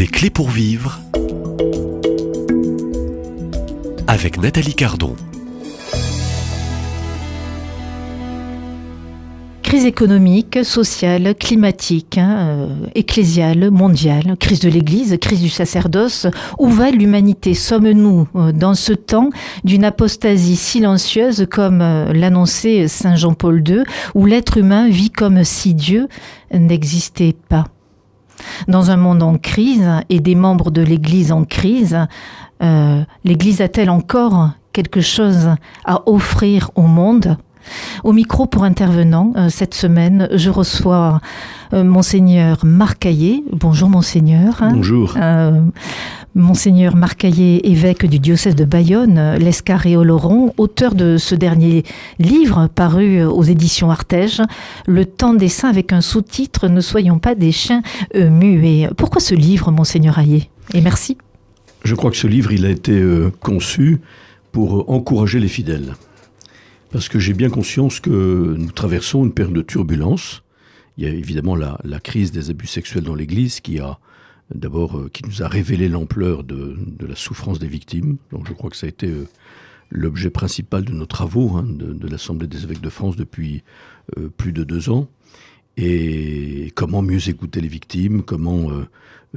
Des clés pour vivre avec Nathalie Cardon. Crise économique, sociale, climatique, hein, euh, ecclésiale, mondiale, crise de l'Église, crise du sacerdoce. Où va l'humanité? Sommes-nous euh, dans ce temps d'une apostasie silencieuse comme euh, l'annonçait Saint Jean-Paul II, où l'être humain vit comme si Dieu n'existait pas? Dans un monde en crise et des membres de l'Église en crise, l'Église a-t-elle encore quelque chose à offrir au monde? Au micro pour intervenant, euh, cette semaine, je reçois euh, Monseigneur Marcaillé. Bonjour Monseigneur. Bonjour. Euh, Monseigneur Marcaillé, évêque du diocèse de Bayonne, l'Escar et Oloron, auteur de ce dernier livre paru aux éditions Artege, Le temps des saints avec un sous-titre Ne soyons pas des chiens muets. Pourquoi ce livre, Monseigneur Ayé Et merci. Je crois que ce livre, il a été conçu pour encourager les fidèles parce que j'ai bien conscience que nous traversons une période de turbulence. Il y a évidemment la, crise des abus sexuels dans l'Église qui a d'abord euh, qui nous a révélé l'ampleur de, la souffrance des victimes. Donc je crois que ça a été euh, l'objet principal de nos travaux hein, de, l'Assemblée des évêques de France depuis euh, plus de deux ans. Et comment mieux écouter les victimes, comment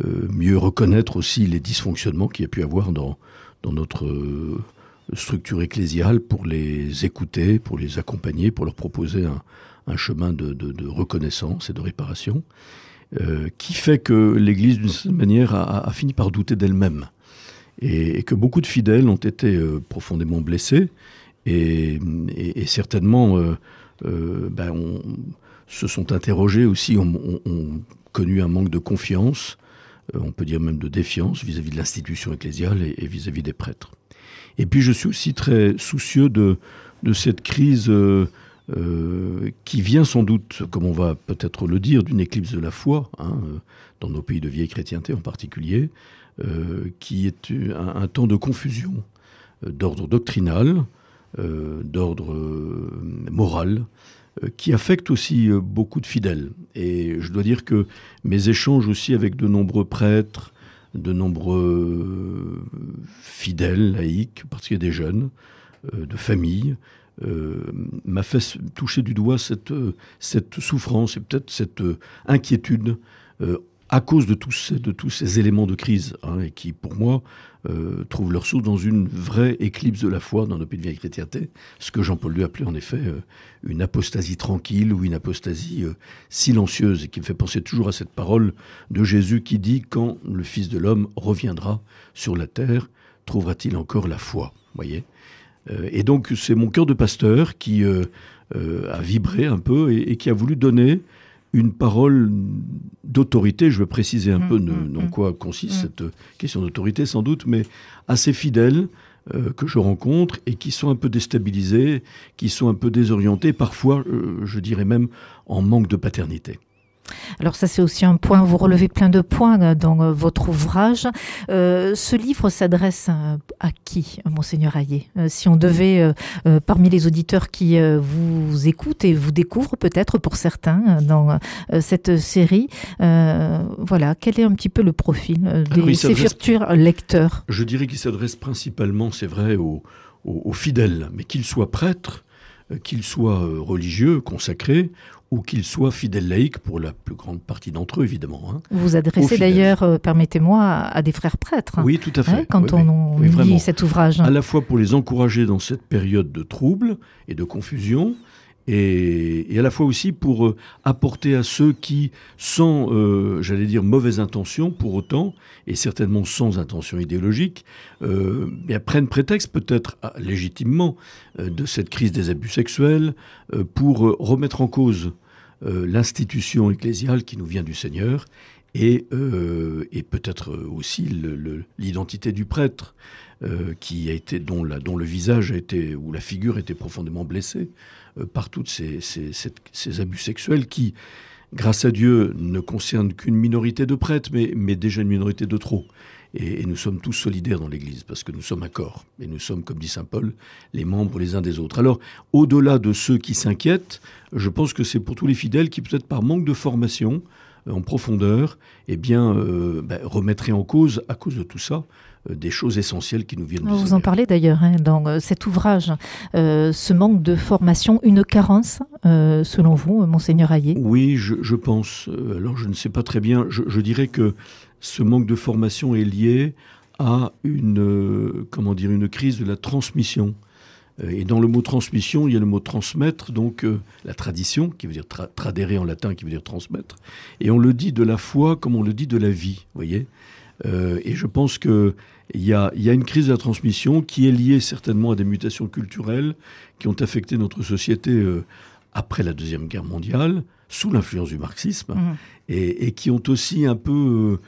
mieux reconnaître aussi les dysfonctionnements qu'il y a pu avoir dans, dans notre structure ecclésiale pour les écouter, pour les accompagner, pour leur proposer un, chemin de, reconnaissance et de réparation, euh, qui fait que l'Église, d'une certaine manière, a, fini par douter d'elle-même. Et, que beaucoup de fidèles ont été euh, profondément blessés et, certainement euh, ben, se sont interrogés aussi, ont, connu un manque de confiance, on peut dire même de défiance vis-à-vis de l'institution ecclésiale et vis à -vis des prêtres. Et puis je suis aussi très soucieux de cette crise euh, euh, qui vient sans doute, comme on va peut-être le dire, d'une éclipse de la foi, hein, euh, dans nos pays de vieille chrétienté en particulier, qui est un, temps de confusion d'ordre doctrinal, d'ordre moral, qui affecte aussi beaucoup de fidèles. Et je dois dire que mes échanges aussi avec de nombreux prêtres, de nombreux fidèles, laïcs, parce qu'il y a des jeunes, euh, de familles, euh, m'a fait toucher du doigt cette, cette souffrance et peut-être cette inquiétude euh, à cause de tous ces, de tous ces éléments de crise, hein, et qui, pour moi, euh, trouvent leur source dans une vraie éclipse de la foi dans nos pays de vieille chrétienté, ce que Jean-Paul lui appelait en effet euh, une apostasie tranquille ou une apostasie euh, silencieuse, et qui me fait penser toujours à cette parole de Jésus qui dit Quand le Fils de l'homme reviendra sur la terre, trouvera-t-il encore la foi? Voyez? Et donc, c'est mon cœur de pasteur qui a vibré un peu et qui a voulu donner une parole d'autorité, je veux préciser un peu dans mm, mm, quoi consiste cette question d'autorité sans doute, mais assez fidèle, euh, que je rencontre et qui sont un peu déstabilisés, qui sont un peu désorientés, parfois, euh, je dirais même, en manque de paternité. Alors ça c'est aussi un point, vous relevez plein de points euh, dans euh, votre ouvrage. Euh, ce livre s'adresse à, qui, monseigneur Ayé Si on devait, parmi les auditeurs qui vous écoutent et vous découvrent peut-être pour certains dans cette série, voilà, quel est un petit peu le profil de ces futurs lecteurs? Je dirais qu'il s'adresse principalement, c'est vrai, aux fidèles, mais qu'ils soient prêtres, qu'ils soient religieux, consacrés, ou qu'ils soient fidèles laïcs pour la plus grande partie d'entre eux, évidemment. Hein. vous vous adressez d'ailleurs, euh, permettez-moi, à, des frères prêtres. Oui, tout à fait. Hein, quand on, lit cet ouvrage. À la fois pour les encourager dans cette période de trouble et de confusion, et, à la fois aussi pour euh, apporter à ceux qui, sans, euh, j'allais dire, mauvaise intention, pour autant, et certainement sans intention idéologique, prennent prétexte peut-être légitimement de cette crise des abus sexuels pour remettre en cause l'institution ecclésiale qui nous vient du Seigneur et, euh, et peut-être aussi l'identité du prêtre euh, qui a été dont, la, dont le visage a été ou la figure a profondément blessée par tous ces, ces, abus sexuels qui grâce à Dieu ne concernent qu'une minorité de prêtres mais, mais déjà une minorité de trop et, nous sommes tous solidaires dans l'Église, parce que nous sommes un corps. Et nous sommes, comme dit Saint Paul, les membres les uns des autres. Alors, au-delà de ceux qui s'inquiètent, je pense que c'est pour tous les fidèles qui, peut-être par manque de formation, en profondeur, eh bien, ben, remettrait en cause, à cause de tout ça, des choses essentielles qui nous viennent. Vous en parlez d'ailleurs hein, dans cet ouvrage, ce manque de formation, une carence, selon vous, monseigneur Hayé Oui, je, pense. Alors, je ne sais pas très bien. Je, dirais que ce manque de formation est lié à une, comment dire, une crise de la transmission. Euh, et dans le mot transmission, il y a le mot transmettre, donc euh, la tradition, qui veut dire tradere en latin, qui veut dire transmettre. Et on le dit de la foi comme on le dit de la vie, voyez euh, Et je pense qu'il y a, y a une crise de la transmission qui est liée certainement à des mutations culturelles qui ont affecté notre société après la Deuxième Guerre mondiale, sous l'influence du marxisme, mmh. et, qui ont aussi un peu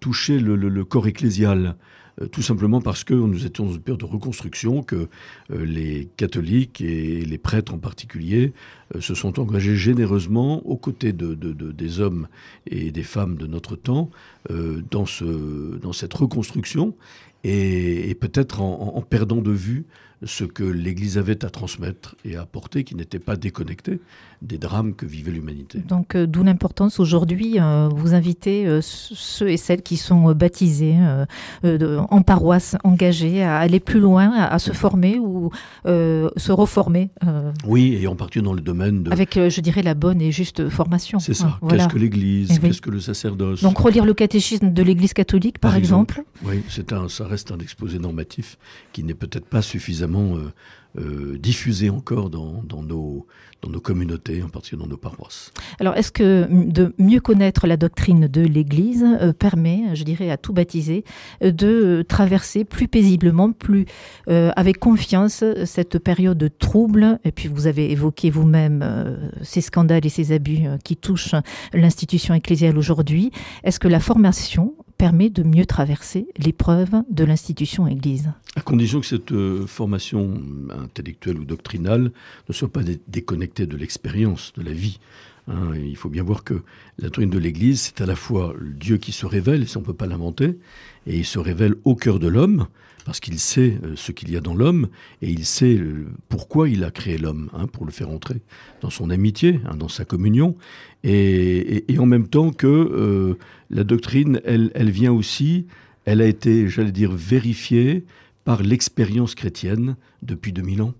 touché le corps ecclésial. Euh, tout simplement parce que nous étions dans une période de reconstruction, que euh, les catholiques et les prêtres en particulier euh, se sont engagés généreusement aux côtés de, des hommes et des femmes de notre temps dans cette reconstruction et, peut-être en, perdant de vue ce que l'Église avait à transmettre et à apporter, qui n'était pas déconnecté des drames que vivait l'humanité. Donc, euh, d'où l'importance aujourd'hui, euh, vous invitez euh, ceux et celles qui sont baptisés en paroisse, engagés à aller plus loin, à, se former ou se reformer. Oui, et en particulier dans le domaine de... Avec, je dirais, la bonne et juste formation. C'est ça. Qu'est-ce que l'Église? Eh Qu'est-ce que le sacerdoce? Donc, relire le catéchisme de l'Église catholique, par, exemple. Oui, c'est un, ça reste un exposé normatif qui n'est peut-être pas suffisamment euh, euh, diffusé encore dans, nos, dans nos communautés, en particulier dans nos paroisses. Alors, est-ce que de mieux connaître la doctrine de l'Église euh, permet, je dirais, à tout baptisé, de traverser plus paisiblement, plus avec confiance cette période de trouble? Et puis, vous avez évoqué vous-même ces scandales et ces abus qui touchent l'institution ecclésiale aujourd'hui. Est-ce que la formation permet de mieux traverser l'épreuve de l'institution Église. À condition que cette euh, formation intellectuelle ou doctrinale ne soit pas déconnectée de l'expérience, de la vie. Hein. il faut bien voir que la doctrine de l'Église, c'est à la fois Dieu qui se révèle, ça on ne peut pas l'inventer, et il se révèle au cœur de l'homme, parce qu'il sait euh, ce qu'il y a dans l'homme, et il sait euh, pourquoi il a créé l'homme, hein, pour le faire entrer dans son amitié, hein, dans sa communion, et, en même temps que euh, la doctrine, elle, elle vient aussi, elle a été, j'allais dire, vérifiée par l'expérience chrétienne depuis 2000 ans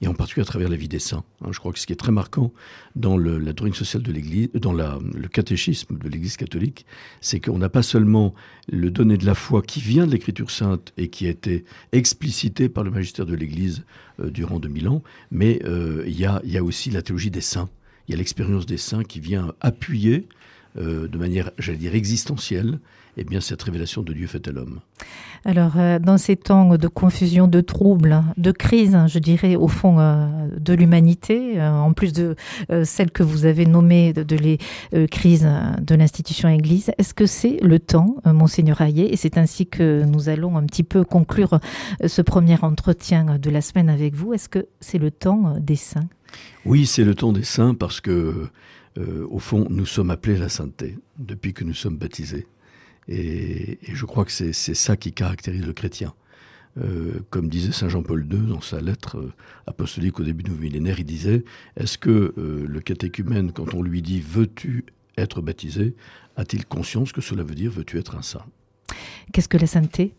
et en particulier à travers la vie des saints. Hein. je crois que ce qui est très marquant dans le, la doctrine sociale de l'Église, dans le catéchisme de l'Église catholique, c'est qu'on n'a pas seulement le donné de la foi qui vient de l'Écriture sainte et qui a été explicité par le magistère de l'Église euh, durant 2000 ans, mais euh, il y, a, y, a, aussi la théologie des saints. Il y a l'expérience des saints qui vient appuyer euh, de manière, j'allais dire, existentielle, eh bien, cette révélation de Dieu faite à l'homme. Alors, euh, dans ces temps de confusion, de troubles, de crise, je dirais, au fond euh, de l'humanité, en plus de celles que vous avez nommées de, les crises de l'institution Église, est-ce que c'est le temps, Monseigneur Hayet, et c'est ainsi que nous allons un petit peu conclure ce premier entretien de la semaine avec vous, est-ce que c'est le temps des saints? Oui, c'est le temps des saints parce que euh, au fond, nous sommes appelés à la sainteté depuis que nous sommes baptisés. Et, je crois que c'est ça qui caractérise le chrétien. Euh, comme disait Saint Jean-Paul II dans sa lettre euh, apostolique au début du millénaire, il disait Est-ce que le catéchumène, quand on lui dit Veux-tu être baptisé a-t-il conscience que cela veut dire Veux-tu être un saint? Qu'est-ce que la sainteté?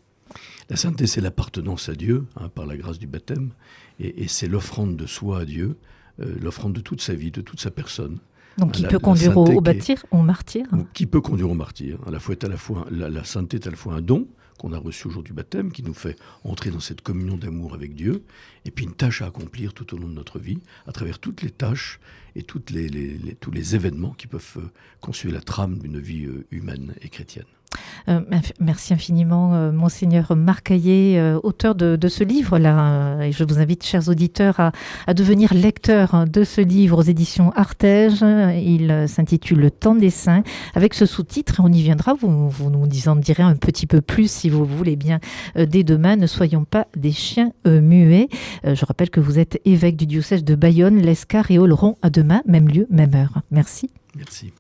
La sainteté, c'est l'appartenance à Dieu hein, par la grâce du baptême, et, c'est l'offrande de soi à Dieu, l'offrande de toute sa vie, de toute sa personne. Donc qui peut conduire au, bâtir, au martyr Qui peut conduire au martyr. À la, fois, à la, fois, la, sainteté est à la fois un don qu'on a reçu au jour du baptême, qui nous fait entrer dans cette communion d'amour avec Dieu, et puis une tâche à accomplir tout au long de notre vie, à travers toutes les tâches et toutes les, tous les événements qui peuvent euh, constituer la trame d'une vie euh, humaine et chrétienne. Euh, merci infiniment, euh, Monseigneur Marc euh, auteur de, ce livre-là. je vous invite, chers auditeurs, à, devenir lecteur hein, de ce livre aux éditions Artege. Il s'intitule Le temps des saints, avec ce sous-titre. On y viendra, vous, vous nous en direz un petit peu plus si vous voulez bien dès demain. Ne soyons pas des chiens muets. je rappelle que vous êtes évêque du diocèse de Bayonne, l'Escar et Oloron. À demain, même lieu, même heure. Merci. Merci.